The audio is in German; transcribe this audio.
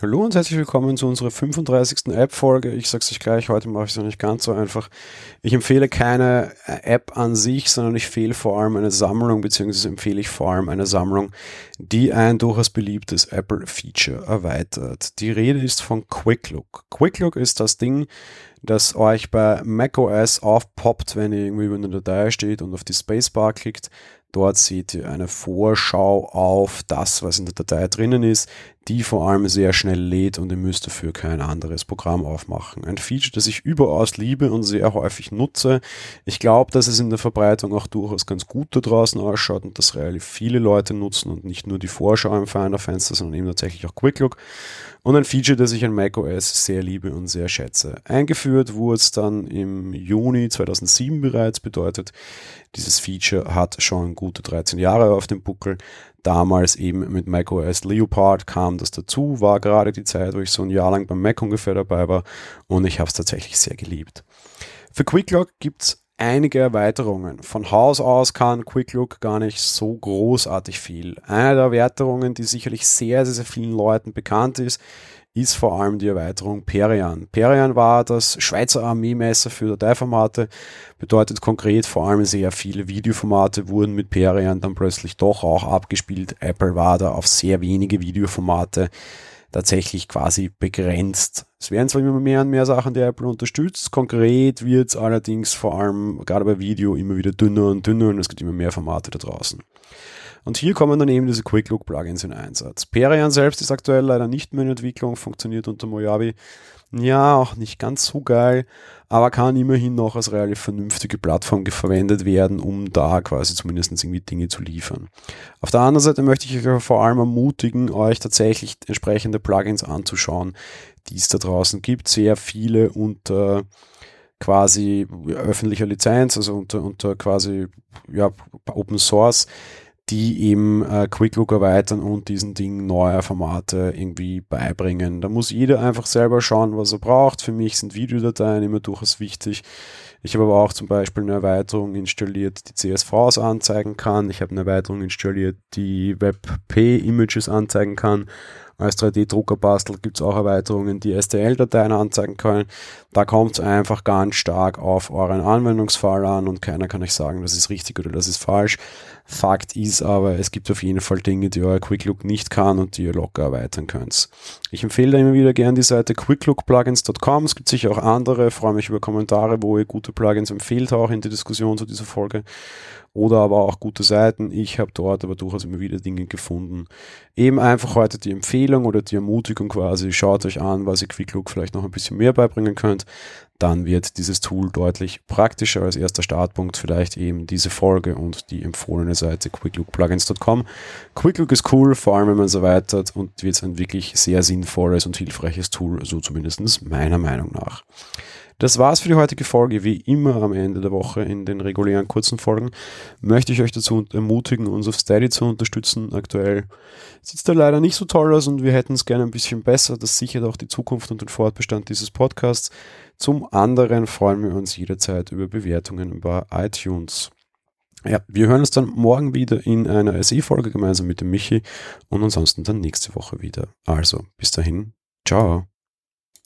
Hallo und herzlich willkommen zu unserer 35. App-Folge. Ich sag's euch gleich, heute mache ich es noch nicht ganz so einfach. Ich empfehle keine App an sich, sondern ich empfehle vor allem eine Sammlung, beziehungsweise empfehle ich vor allem eine Sammlung, die ein durchaus beliebtes Apple-Feature erweitert. Die Rede ist von Quick Look. Quick Look ist das Ding, das euch bei macOS aufpoppt, wenn ihr irgendwie über eine Datei steht und auf die Spacebar klickt. Dort seht ihr eine Vorschau auf das, was in der Datei drinnen ist, die vor allem sehr schnell lädt und ihr müsst dafür kein anderes Programm aufmachen. Ein Feature, das ich überaus liebe und sehr häufig nutze. Ich glaube, dass es in der Verbreitung auch durchaus ganz gut da draußen ausschaut und dass relativ viele Leute nutzen und nicht nur die Vorschau im Finder-Fenster, sondern eben tatsächlich auch Quick Look. Und ein Feature, das ich an macOS sehr liebe und sehr schätze. Eingeführt wurde es dann im Juni 2007 bereits, bedeutet, dieses Feature hat schon gute 13 Jahre auf dem Buckel. Damals eben mit macOS Leopard kam das dazu, war gerade die Zeit, wo ich so ein Jahr lang beim Mac ungefähr dabei war und ich habe es tatsächlich sehr geliebt. Für QuickLock gibt es einige Erweiterungen. Von Haus aus kann QuickLook gar nicht so großartig viel. Eine der Erweiterungen, die sicherlich sehr, sehr, sehr vielen Leuten bekannt ist, ist vor allem die Erweiterung Perian. Perian war das Schweizer Armeemesser für Dateiformate, bedeutet konkret vor allem sehr viele Videoformate wurden mit Perian dann plötzlich doch auch abgespielt. Apple war da auf sehr wenige Videoformate tatsächlich quasi begrenzt. Es werden zwar immer mehr und mehr Sachen, die Apple unterstützt. Konkret wird es allerdings vor allem gerade bei Video immer wieder dünner und dünner und es gibt immer mehr Formate da draußen. Und hier kommen dann eben diese Quick Look Plugins in Einsatz. Perian selbst ist aktuell leider nicht mehr in Entwicklung, funktioniert unter Mojave. Ja, auch nicht ganz so geil, aber kann immerhin noch als relativ vernünftige Plattform verwendet werden, um da quasi zumindest irgendwie Dinge zu liefern. Auf der anderen Seite möchte ich euch vor allem ermutigen, euch tatsächlich entsprechende Plugins anzuschauen, die es da draußen gibt. Sehr viele unter quasi öffentlicher Lizenz, also unter, unter quasi ja, Open Source die eben äh, QuickLook erweitern und diesen Ding neue Formate irgendwie beibringen. Da muss jeder einfach selber schauen, was er braucht. Für mich sind Videodateien immer durchaus wichtig. Ich habe aber auch zum Beispiel eine Erweiterung installiert, die CSVs anzeigen kann. Ich habe eine Erweiterung installiert, die WebP-Images anzeigen kann. Als 3D-Druckerbastel gibt es auch Erweiterungen, die STL-Dateien anzeigen können. Da kommt es einfach ganz stark auf euren Anwendungsfall an und keiner kann euch sagen, das ist richtig oder das ist falsch. Fakt ist aber, es gibt auf jeden Fall Dinge, die euer QuickLook nicht kann und die ihr locker erweitern könnt. Ich empfehle immer wieder gerne die Seite quicklookplugins.com. Es gibt sicher auch andere. Ich freue mich über Kommentare, wo ihr gute Plugins empfehlt, auch in der Diskussion zu dieser Folge oder aber auch gute Seiten. Ich habe dort aber durchaus immer wieder Dinge gefunden. Eben einfach heute die Empfehlung oder die Ermutigung quasi, schaut euch an, was ihr QuickLook vielleicht noch ein bisschen mehr beibringen könnt. Dann wird dieses Tool deutlich praktischer als erster Startpunkt vielleicht eben diese Folge und die empfohlene Seite quicklookplugins.com. QuickLook ist cool, vor allem wenn man es erweitert und wird ein wirklich sehr sinnvolles und hilfreiches Tool, so zumindest meiner Meinung nach. Das war's für die heutige Folge. Wie immer am Ende der Woche in den regulären kurzen Folgen möchte ich euch dazu ermutigen, uns auf Steady zu unterstützen. Aktuell sieht es da leider nicht so toll aus und wir hätten es gerne ein bisschen besser. Das sichert auch die Zukunft und den Fortbestand dieses Podcasts. Zum anderen freuen wir uns jederzeit über Bewertungen bei iTunes. Ja, wir hören uns dann morgen wieder in einer SE-Folge gemeinsam mit dem Michi und ansonsten dann nächste Woche wieder. Also, bis dahin, ciao.